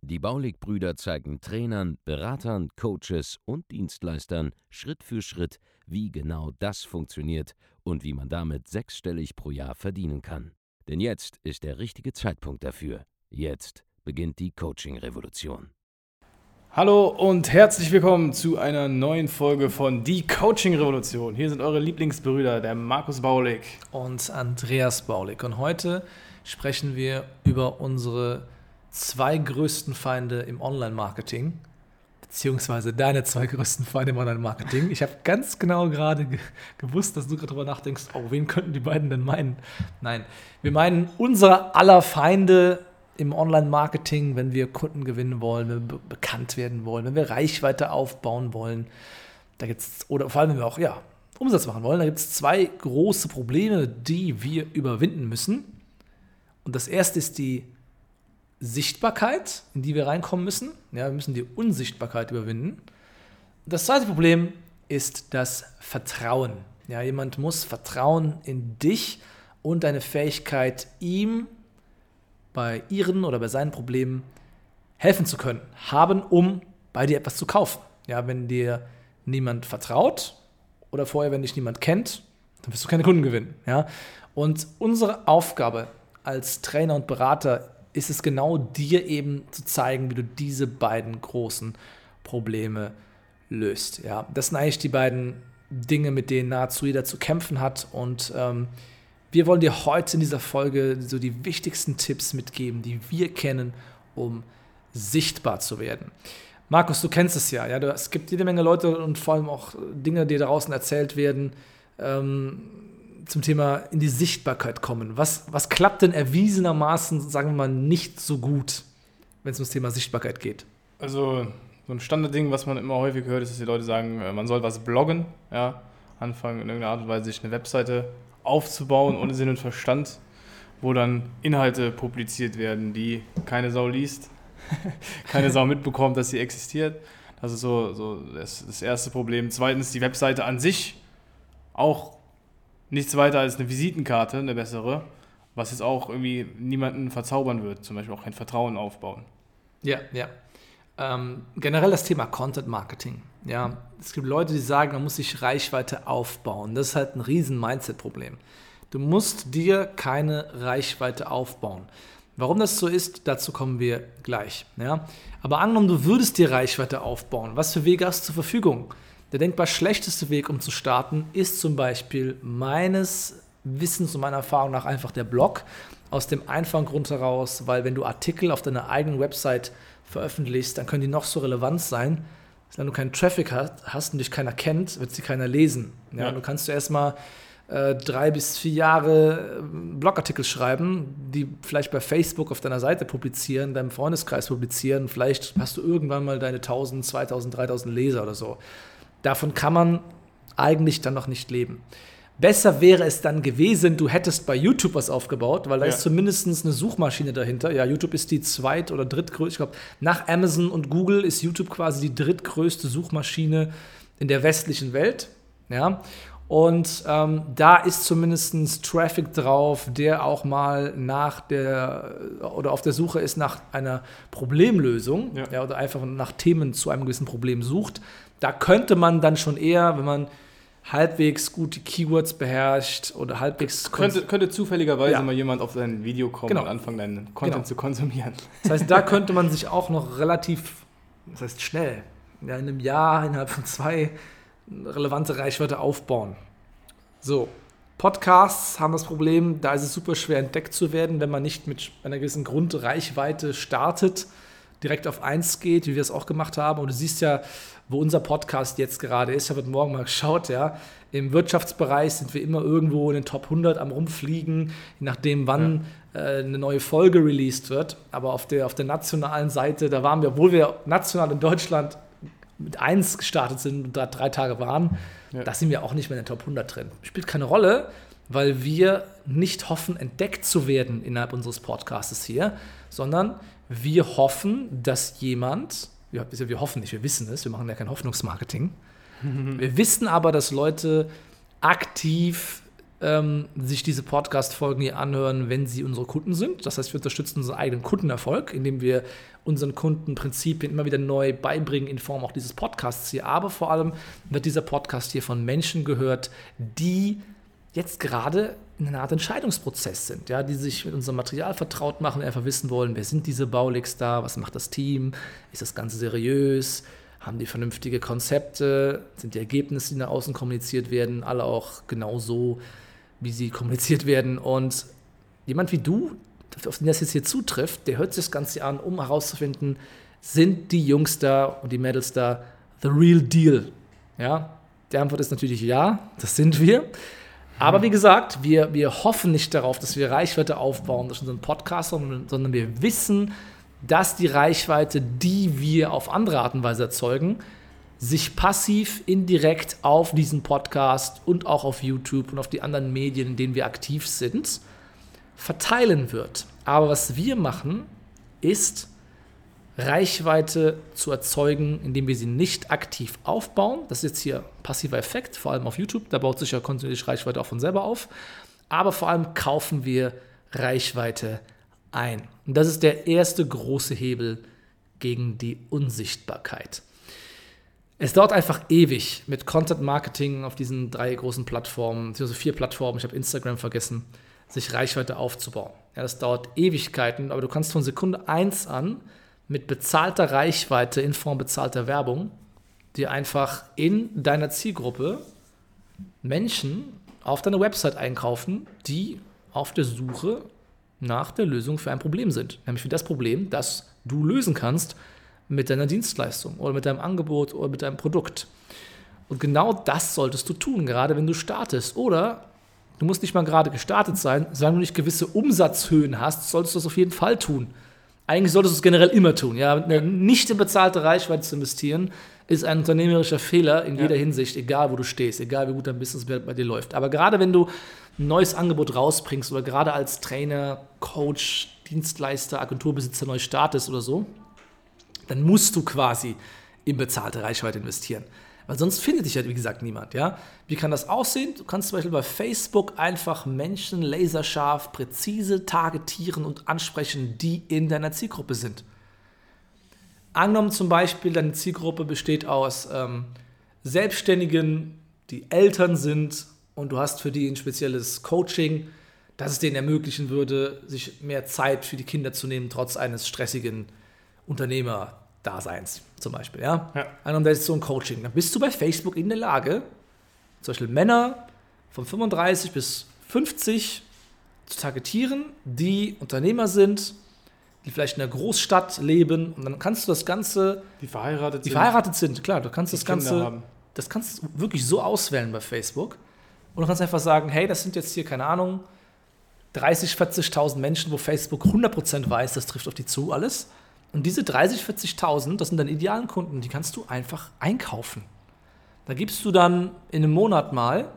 Die Baulig-Brüder zeigen Trainern, Beratern, Coaches und Dienstleistern Schritt für Schritt, wie genau das funktioniert und wie man damit sechsstellig pro Jahr verdienen kann. Denn jetzt ist der richtige Zeitpunkt dafür. Jetzt beginnt die Coaching-Revolution. Hallo und herzlich willkommen zu einer neuen Folge von Die Coaching Revolution. Hier sind eure Lieblingsbrüder, der Markus Baulig und Andreas Baulig. Und heute sprechen wir über unsere zwei größten Feinde im Online-Marketing, beziehungsweise deine zwei größten Feinde im Online-Marketing. Ich habe ganz genau gerade ge gewusst, dass du gerade darüber nachdenkst, oh, wen könnten die beiden denn meinen? Nein, wir meinen unsere aller Feinde im Online-Marketing, wenn wir Kunden gewinnen wollen, wenn wir bekannt werden wollen, wenn wir Reichweite aufbauen wollen, da gibt's, oder vor allem, wenn wir auch ja, Umsatz machen wollen, da gibt es zwei große Probleme, die wir überwinden müssen. Und das erste ist die Sichtbarkeit, in die wir reinkommen müssen. Ja, wir müssen die Unsichtbarkeit überwinden. Das zweite Problem ist das Vertrauen. Ja, jemand muss Vertrauen in dich und deine Fähigkeit, ihm bei ihren oder bei seinen Problemen helfen zu können, haben, um bei dir etwas zu kaufen. Ja, wenn dir niemand vertraut oder vorher, wenn dich niemand kennt, dann wirst du keine Kunden gewinnen. Ja? Und unsere Aufgabe als Trainer und Berater ist es genau dir eben zu zeigen, wie du diese beiden großen Probleme löst. Ja? Das sind eigentlich die beiden Dinge, mit denen nahezu jeder zu kämpfen hat und ähm, wir wollen dir heute in dieser Folge so die wichtigsten Tipps mitgeben, die wir kennen, um sichtbar zu werden. Markus, du kennst es ja, ja. Es gibt jede Menge Leute und vor allem auch Dinge, die draußen erzählt werden, ähm, zum Thema in die Sichtbarkeit kommen. Was, was klappt denn erwiesenermaßen, sagen wir mal, nicht so gut, wenn es ums Thema Sichtbarkeit geht? Also, so ein Standardding, was man immer häufig hört, ist, dass die Leute sagen, äh, man soll was bloggen, ja. Anfangen in irgendeiner Art und Weise sich eine Webseite aufzubauen ohne Sinn und Verstand, wo dann Inhalte publiziert werden, die keine Sau liest, keine Sau mitbekommt, dass sie existiert. Das ist so, so das, das erste Problem. Zweitens, die Webseite an sich auch nichts weiter als eine Visitenkarte, eine bessere, was jetzt auch irgendwie niemanden verzaubern wird, zum Beispiel auch kein Vertrauen aufbauen. Ja, ja. Ähm, generell das Thema Content Marketing. Ja, es gibt Leute, die sagen, man muss sich Reichweite aufbauen. Das ist halt ein riesen Mindset-Problem. Du musst dir keine Reichweite aufbauen. Warum das so ist, dazu kommen wir gleich. Ja? Aber angenommen, du würdest dir Reichweite aufbauen. Was für Wege hast du zur Verfügung? Der denkbar schlechteste Weg, um zu starten, ist zum Beispiel meines Wissens und meiner Erfahrung nach einfach der Blog. Aus dem einfachen Grund heraus, weil wenn du Artikel auf deiner eigenen Website veröffentlichst, dann können die noch so relevant sein. Wenn du keinen Traffic hast und dich keiner kennt, wird sie keiner lesen. Ja, ja. Du kannst du erstmal äh, drei bis vier Jahre äh, Blogartikel schreiben, die vielleicht bei Facebook auf deiner Seite publizieren, deinem Freundeskreis publizieren. Vielleicht hast du irgendwann mal deine 1000, 2000, 3000 Leser oder so. Davon kann man eigentlich dann noch nicht leben. Besser wäre es dann gewesen, du hättest bei YouTube was aufgebaut, weil da ja. ist zumindest eine Suchmaschine dahinter. Ja, YouTube ist die zweit- oder drittgrößte, ich glaube, nach Amazon und Google ist YouTube quasi die drittgrößte Suchmaschine in der westlichen Welt. Ja, und ähm, da ist zumindest Traffic drauf, der auch mal nach der oder auf der Suche ist nach einer Problemlösung ja. ja. oder einfach nach Themen zu einem gewissen Problem sucht. Da könnte man dann schon eher, wenn man halbwegs gut die Keywords beherrscht oder halbwegs. Könnte, könnte zufälligerweise ja. mal jemand auf dein Video kommen genau. und anfangen, deinen Content genau. zu konsumieren. Das heißt, da könnte man sich auch noch relativ, das heißt schnell, ja, in einem Jahr, innerhalb von zwei, relevante Reichweite aufbauen. So, Podcasts haben das Problem, da ist es super schwer entdeckt zu werden, wenn man nicht mit einer gewissen Grundreichweite startet direkt auf 1 geht, wie wir es auch gemacht haben. Und du siehst ja, wo unser Podcast jetzt gerade ist. Ich habe heute Morgen mal geschaut, ja. Im Wirtschaftsbereich sind wir immer irgendwo in den Top 100 am Rumfliegen, je nachdem, wann ja. äh, eine neue Folge released wird. Aber auf der, auf der nationalen Seite, da waren wir, obwohl wir national in Deutschland mit 1 gestartet sind und da drei Tage waren, Ja. da sind wir auch nicht mehr in den Top 100 drin. Spielt keine Rolle, weil wir nicht hoffen, entdeckt zu werden innerhalb unseres Podcasts hier, sondern wir hoffen, dass jemand, ja, wir hoffen nicht, wir wissen es, wir machen ja kein Hoffnungsmarketing. Wir wissen aber, dass Leute aktiv ähm, sich diese Podcast-Folgen hier anhören, wenn sie unsere Kunden sind. Das heißt, wir unterstützen unseren eigenen Kundenerfolg, indem wir unseren Kunden Prinzipien immer wieder neu beibringen in Form auch dieses Podcasts hier. Aber vor allem wird dieser Podcast hier von Menschen gehört, die jetzt gerade in einer Art Entscheidungsprozess sind, ja, die sich mit unserem Material vertraut machen, einfach wissen wollen, wer sind diese Baulegs da, was macht das Team, ist das Ganze seriös, haben die vernünftige Konzepte, sind die Ergebnisse, die nach außen kommuniziert werden, alle auch genau so, wie sie kommuniziert werden. Und jemand wie du, auf den das jetzt hier zutrifft, der hört sich das Ganze an, um herauszufinden, sind die Jungs da und die Mädels da the real deal? Ja, die Antwort ist natürlich ja, das sind wir. Aber wie gesagt, wir, wir hoffen nicht darauf, dass wir Reichweite aufbauen durch unseren Podcast, sondern, sondern wir wissen, dass die Reichweite, die wir auf andere Art und Weise erzeugen, sich passiv, indirekt auf diesen Podcast und auch auf YouTube und auf die anderen Medien, in denen wir aktiv sind, verteilen wird. Aber was wir machen, ist Reichweite zu erzeugen, indem wir sie nicht aktiv aufbauen. Das ist jetzt hier passiver Effekt, vor allem auf YouTube. Da baut sich ja kontinuierlich Reichweite auch von selber auf. Aber vor allem kaufen wir Reichweite ein. Und das ist der erste große Hebel gegen die Unsichtbarkeit. Es dauert einfach ewig mit Content Marketing auf diesen drei großen Plattformen, beziehungsweise vier Plattformen, ich habe Instagram vergessen, sich Reichweite aufzubauen. Ja, das dauert Ewigkeiten, aber du kannst von Sekunde 1 an mit bezahlter Reichweite in Form bezahlter Werbung dir einfach in deiner Zielgruppe Menschen auf deine Website einkaufen, die auf der Suche nach der Lösung für ein Problem sind. Nämlich für das Problem, das du lösen kannst mit deiner Dienstleistung oder mit deinem Angebot oder mit deinem Produkt. Und genau das solltest du tun, gerade wenn du startest. Oder du musst nicht mal gerade gestartet sein, solange du nicht gewisse Umsatzhöhen hast, solltest du das auf jeden Fall tun. Eigentlich solltest du es generell immer tun. Ja? Nicht in bezahlte Reichweite zu investieren, ist ein unternehmerischer Fehler in jeder Hinsicht, egal wo du stehst, egal wie gut dein Business bei dir läuft. Aber gerade wenn du ein neues Angebot rausbringst oder gerade als Trainer, Coach, Dienstleister, Agenturbesitzer neu startest oder so, dann musst du quasi in bezahlte Reichweite investieren. Weil sonst findet dich ja, wie gesagt, niemand. Ja? Wie kann das aussehen? Du kannst zum Beispiel bei Facebook einfach Menschen laserscharf, präzise targetieren und ansprechen, die in deiner Zielgruppe sind. Angenommen zum Beispiel, deine Zielgruppe besteht aus ähm, Selbstständigen, die Eltern sind und du hast für die ein spezielles Coaching, das es denen ermöglichen würde, sich mehr Zeit für die Kinder zu nehmen, trotz eines stressigen Unternehmerdaseins zum Beispiel. Ja? Ja. Angenommen, das ist so ein Coaching. Dann bist du bei Facebook in der Lage, zum Beispiel Männer von 35 bis 50 zu targetieren, die Unternehmer sind, die vielleicht in der Großstadt leben und dann kannst du das Ganze, Die verheiratet die sind. verheiratet sind, klar, du kannst das Kinder Ganze, haben. das kannst du wirklich so auswählen bei Facebook und du kannst einfach sagen, hey, das sind jetzt hier, keine Ahnung, 30, 40.000 Menschen, wo Facebook 100% weiß, das trifft auf die zu, alles. Und diese 30, 40.000, das sind deine idealen Kunden, die kannst du einfach einkaufen. Da gibst du dann in einem Monat mal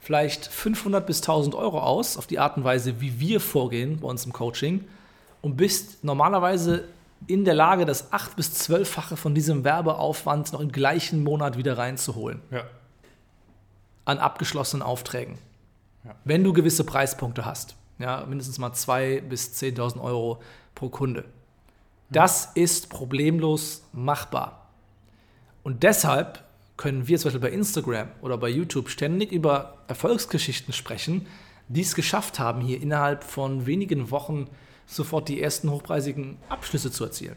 vielleicht 500 bis 1000 Euro aus, auf die Art und Weise, wie wir vorgehen bei uns im Coaching, und bist normalerweise in der Lage, das 8- bis 12-fache von diesem Werbeaufwand noch im gleichen Monat wieder reinzuholen Ja. an abgeschlossenen Aufträgen. Ja. Wenn du gewisse Preispunkte hast. Ja, mindestens mal 2.000 bis 10.000 Euro pro Kunde. Das ist problemlos machbar. Und deshalb können wir zum Beispiel bei Instagram oder bei YouTube ständig über Erfolgsgeschichten sprechen, die es geschafft haben, hier innerhalb von wenigen Wochen sofort die ersten hochpreisigen Abschlüsse zu erzielen.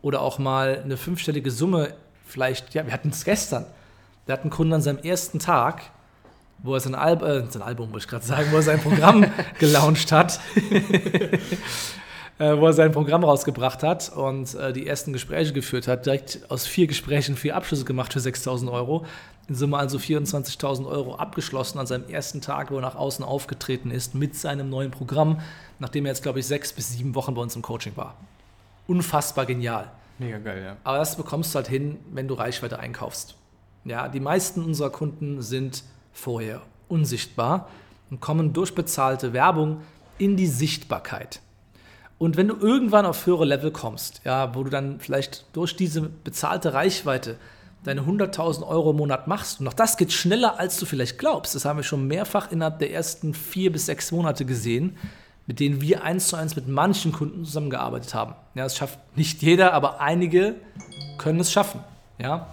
Oder auch mal eine fünfstellige Summe, vielleicht, ja, wir hatten es gestern. Der hat einen Kunden an seinem ersten Tag, wo er sein, Al äh, sein Album, wollte ich gerade sagen, wo er sein Programm gelauncht hat, äh, wo er sein Programm rausgebracht hat und äh, die ersten Gespräche geführt hat, direkt aus vier Gesprächen vier Abschlüsse gemacht für 6.000 Euro. In Summe also 24.000 Euro abgeschlossen an seinem ersten Tag, wo er nach außen aufgetreten ist mit seinem neuen Programm, nachdem er jetzt, glaube ich, sechs bis sieben Wochen bei uns im Coaching war. Unfassbar genial. Mega geil, ja. Aber das bekommst du halt hin, wenn du Reichweite einkaufst. Ja, die meisten unserer Kunden sind vorher unsichtbar und kommen durch bezahlte Werbung in die Sichtbarkeit. Und wenn du irgendwann auf höhere Level kommst, ja, wo du dann vielleicht durch diese bezahlte Reichweite deine 100.000 Euro im Monat machst, und auch das geht schneller, als du vielleicht glaubst. Das haben wir schon mehrfach innerhalb der ersten vier bis sechs Monate gesehen, mit denen wir eins zu eins mit manchen Kunden zusammengearbeitet haben. Ja, das schafft nicht jeder, aber einige können es schaffen. Ja,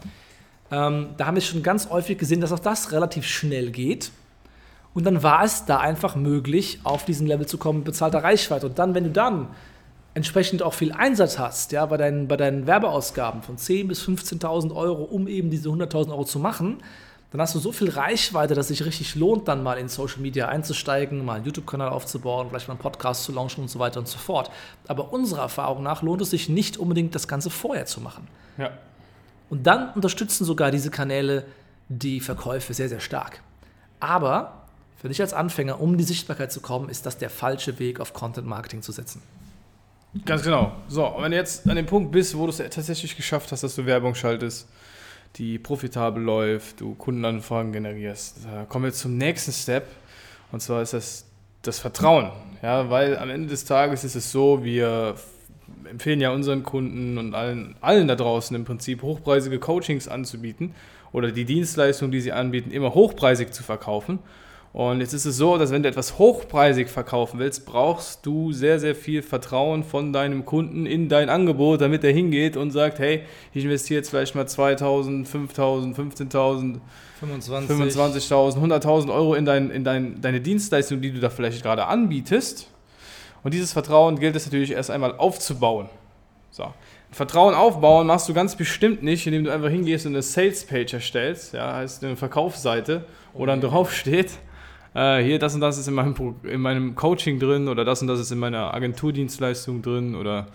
ähm, da haben wir schon ganz häufig gesehen, dass auch das relativ schnell geht. Und dann war es da einfach möglich, auf diesen Level zu kommen mit bezahlter Reichweite. Und dann, wenn du dann entsprechend auch viel Einsatz hast, ja, bei deinen, bei deinen Werbeausgaben von 10.000 bis 15.000 Euro, um eben diese 100.000 Euro zu machen, dann hast du so viel Reichweite, dass es sich richtig lohnt, dann mal in Social Media einzusteigen, mal einen YouTube-Kanal aufzubauen, vielleicht mal einen Podcast zu launchen und so weiter und so fort. Aber unserer Erfahrung nach lohnt es sich nicht unbedingt, das Ganze vorher zu machen. Ja. Und dann unterstützen sogar diese Kanäle die Verkäufe sehr, sehr stark. Aber für dich als Anfänger, um in die Sichtbarkeit zu kommen, ist das der falsche Weg, auf Content Marketing zu setzen. Ganz genau. So, und wenn du jetzt an dem Punkt bist, wo du es tatsächlich geschafft hast, dass du Werbung schaltest, die profitabel läuft, du Kundenanfragen generierst, kommen wir zum nächsten Step. Und zwar ist das das Vertrauen. Ja, weil am Ende des Tages ist es so, wir empfehlen ja unseren Kunden und allen, allen da draußen im Prinzip hochpreisige Coachings anzubieten oder die Dienstleistung, die sie anbieten, immer hochpreisig zu verkaufen. Und jetzt ist es so, dass wenn du etwas hochpreisig verkaufen willst, brauchst du sehr, sehr viel Vertrauen von deinem Kunden in dein Angebot, damit er hingeht und sagt, hey, ich investiere jetzt vielleicht mal 2000, 5000, 15.000, 25. 25.000, 100.000 Euro in, dein, in dein, deine Dienstleistung, die du da vielleicht gerade anbietest. Und dieses Vertrauen gilt es natürlich erst einmal aufzubauen. So. Vertrauen aufbauen machst du ganz bestimmt nicht, indem du einfach hingehst und eine Sales-Page erstellst, ja, heißt eine Verkaufsseite, wo dann drauf steht, äh, hier das und das ist in meinem, in meinem Coaching drin oder das und das ist in meiner Agenturdienstleistung drin oder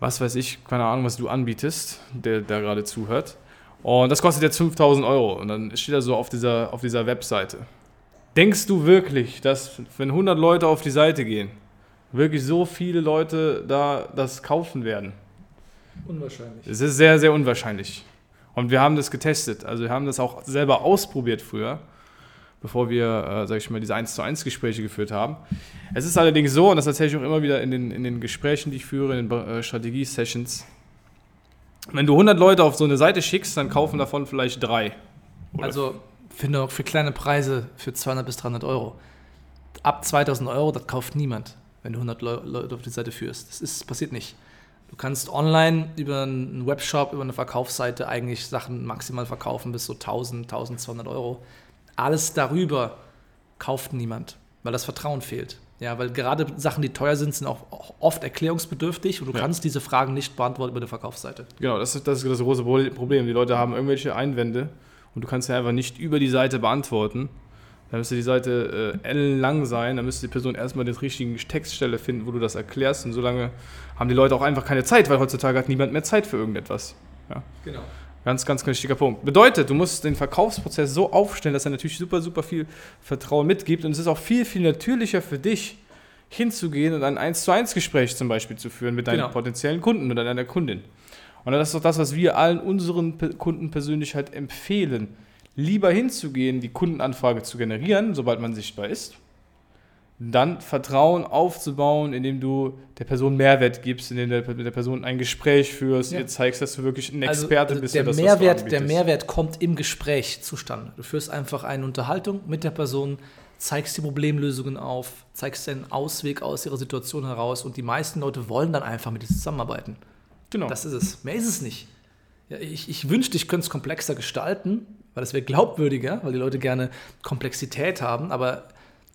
was weiß ich, keine Ahnung, was du anbietest, der, der gerade zuhört. Und das kostet jetzt 5000 Euro und dann steht er so auf dieser, auf dieser Webseite. Denkst du wirklich, dass wenn 100 Leute auf die Seite gehen, wirklich so viele Leute da das kaufen werden? Unwahrscheinlich. Es ist sehr, sehr unwahrscheinlich. Und wir haben das getestet. Also wir haben das auch selber ausprobiert früher bevor wir, äh, sag ich mal, diese 1 zu 1 Gespräche geführt haben. Es ist allerdings so, und das erzähle ich auch immer wieder in den, in den Gesprächen, die ich führe, in den äh, Strategie-Sessions, wenn du 100 Leute auf so eine Seite schickst, dann kaufen davon vielleicht drei. Oder also finde für kleine Preise für 200 bis 300 Euro. Ab 2000 Euro, das kauft niemand, wenn du 100 Leute auf die Seite führst. Das ist, passiert nicht. Du kannst online über einen Webshop, über eine Verkaufsseite eigentlich Sachen maximal verkaufen bis so 1000, 1200 Euro. Alles darüber kauft niemand, weil das Vertrauen fehlt. Ja, weil gerade Sachen, die teuer sind, sind auch oft erklärungsbedürftig und du ja. kannst diese Fragen nicht beantworten über der Verkaufsseite. Genau, das ist, das ist das große Problem. Die Leute haben irgendwelche Einwände und du kannst ja einfach nicht über die Seite beantworten. Dann müsste die Seite äh, ellenlang sein, dann müsste die Person erstmal den richtigen Textstelle finden, wo du das erklärst. Und solange haben die Leute auch einfach keine Zeit, weil heutzutage hat niemand mehr Zeit für irgendetwas. Ja. Genau. Ganz, ganz wichtiger Punkt. Bedeutet, du musst den Verkaufsprozess so aufstellen, dass er natürlich super, super viel Vertrauen mitgibt. Und es ist auch viel, viel natürlicher für dich, hinzugehen und ein 1 zu 1 Gespräch zum Beispiel zu führen mit deinen genau. potenziellen Kunden oder deiner Kundin. Und das ist doch das, was wir allen unseren Kunden persönlich halt empfehlen. Lieber hinzugehen, die Kundenanfrage zu generieren, sobald man sichtbar ist, dann Vertrauen aufzubauen, indem du der Person Mehrwert gibst, indem du mit der Person ein Gespräch führst, ja. ihr zeigst, dass du wirklich ein also, Experte also, bist. Der, das, Mehrwert, der Mehrwert kommt im Gespräch zustande. Du führst einfach eine Unterhaltung mit der Person, zeigst die Problemlösungen auf, zeigst den Ausweg aus ihrer Situation heraus und die meisten Leute wollen dann einfach mit dir zusammenarbeiten. Genau. Das ist es. Mehr ist es nicht. Ja, ich, ich wünschte, ich könnte es komplexer gestalten, weil es wäre glaubwürdiger, weil die Leute gerne Komplexität haben, aber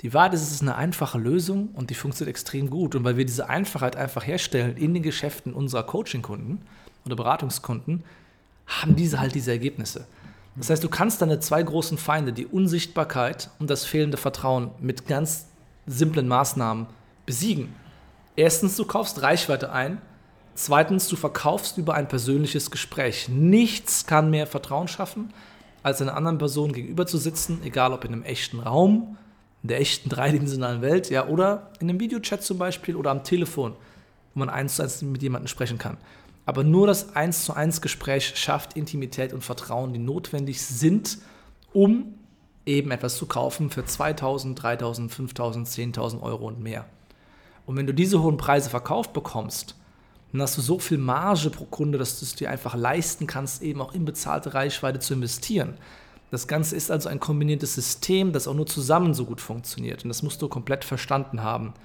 die Wahrheit ist, es ist eine einfache Lösung und die funktioniert extrem gut. Und weil wir diese Einfachheit einfach herstellen in den Geschäften unserer Coaching-Kunden oder Beratungskunden, haben diese halt diese Ergebnisse. Das heißt, du kannst deine zwei großen Feinde, die Unsichtbarkeit und das fehlende Vertrauen, mit ganz simplen Maßnahmen besiegen. Erstens, du kaufst Reichweite ein. Zweitens, du verkaufst über ein persönliches Gespräch. Nichts kann mehr Vertrauen schaffen, als einer anderen Person gegenüber zu sitzen, egal ob in einem echten Raum in der echten dreidimensionalen Welt, ja, oder in einem Videochat zum Beispiel oder am Telefon, wo man eins zu eins mit jemandem sprechen kann. Aber nur das 1 zu 1 Gespräch schafft Intimität und Vertrauen, die notwendig sind, um eben etwas zu kaufen für 2000, 3000, 5000, 10.000 Euro und mehr. Und wenn du diese hohen Preise verkauft bekommst, dann hast du so viel Marge pro Kunde, dass du es dir einfach leisten kannst, eben auch in bezahlte Reichweite zu investieren. Das Ganze ist also ein kombiniertes System, das auch nur zusammen so gut funktioniert. Und das musst du komplett verstanden haben.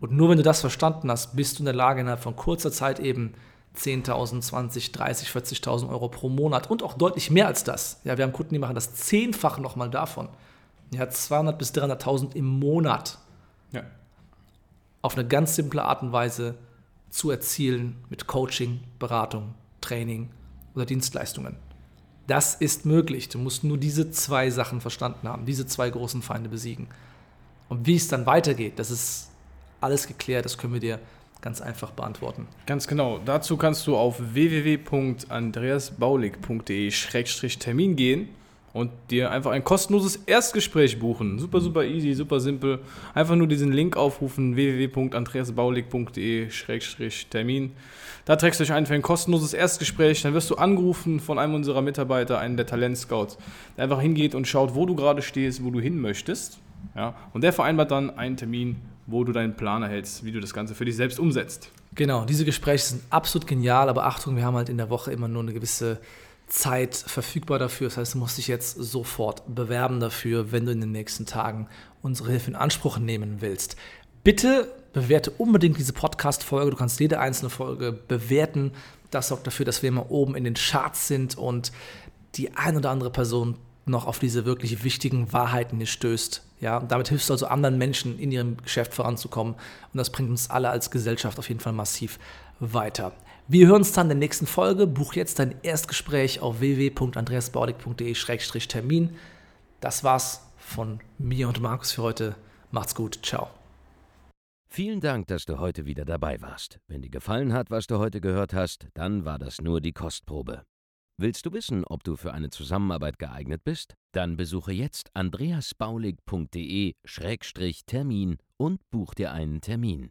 Und nur wenn du das verstanden hast, bist du in der Lage, innerhalb von kurzer Zeit eben 10.000, 20, 30, 40.000 Euro pro Monat und auch deutlich mehr als das. Ja, wir haben Kunden, die machen das zehnfache nochmal davon. Ja, 200 bis 300.000 im Monat. Ja. Auf eine ganz simple Art und Weise zu erzielen mit Coaching, Beratung, Training oder Dienstleistungen. Das ist möglich. Du musst nur diese zwei Sachen verstanden haben, diese zwei großen Feinde besiegen. Und wie es dann weitergeht, das ist alles geklärt, das können wir dir ganz einfach beantworten. Ganz genau. Dazu kannst du auf www.andreasbaulig.de-termin gehen und dir einfach ein kostenloses Erstgespräch buchen. Super, super easy, super simpel. Einfach nur diesen Link aufrufen, www.andreasbaulig.de-termin. Da trägst du dich ein für ein kostenloses Erstgespräch. Dann wirst du angerufen von einem unserer Mitarbeiter, einem der Talentscouts, der einfach hingeht und schaut, wo du gerade stehst, wo du hin möchtest. Ja? Und der vereinbart dann einen Termin, wo du deinen Plan erhältst, wie du das Ganze für dich selbst umsetzt. Genau, diese Gespräche sind absolut genial, aber Achtung, wir haben halt in der Woche immer nur eine gewisse Zeit verfügbar dafür. Das heißt, du musst dich jetzt sofort bewerben dafür, wenn du in den nächsten Tagen unsere Hilfe in Anspruch nehmen willst. Bitte bewerte unbedingt diese Podcast-Folge. Du kannst jede einzelne Folge bewerten. Das sorgt dafür, dass wir immer oben in den Charts sind und die ein oder andere Person noch auf diese wirklich wichtigen Wahrheiten stößt. Ja, damit hilfst du also anderen Menschen in ihrem Geschäft voranzukommen und das bringt uns alle als Gesellschaft auf jeden Fall massiv weiter. Wir hören uns dann in der nächsten Folge. Buch jetzt dein Erstgespräch auf www.andreasbaudig.de-termin. Das war's von mir und Markus für heute. Macht's gut. Ciao. Vielen Dank, dass du heute wieder dabei warst. Wenn dir gefallen hat, was du heute gehört hast, dann war das nur die Kostprobe. Willst du wissen, ob du für eine Zusammenarbeit geeignet bist? Dann besuche jetzt andreasbaulig.de-termin und buch dir einen Termin.